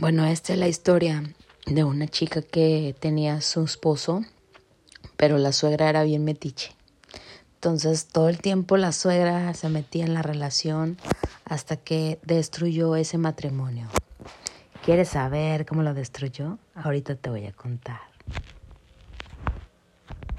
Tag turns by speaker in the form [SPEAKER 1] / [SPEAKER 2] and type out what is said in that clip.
[SPEAKER 1] Bueno, esta es la historia de una chica que tenía su esposo, pero la suegra era bien metiche. Entonces todo el tiempo la suegra se metía en la relación hasta que destruyó ese matrimonio. ¿Quieres saber cómo lo destruyó? Ahorita te voy a contar.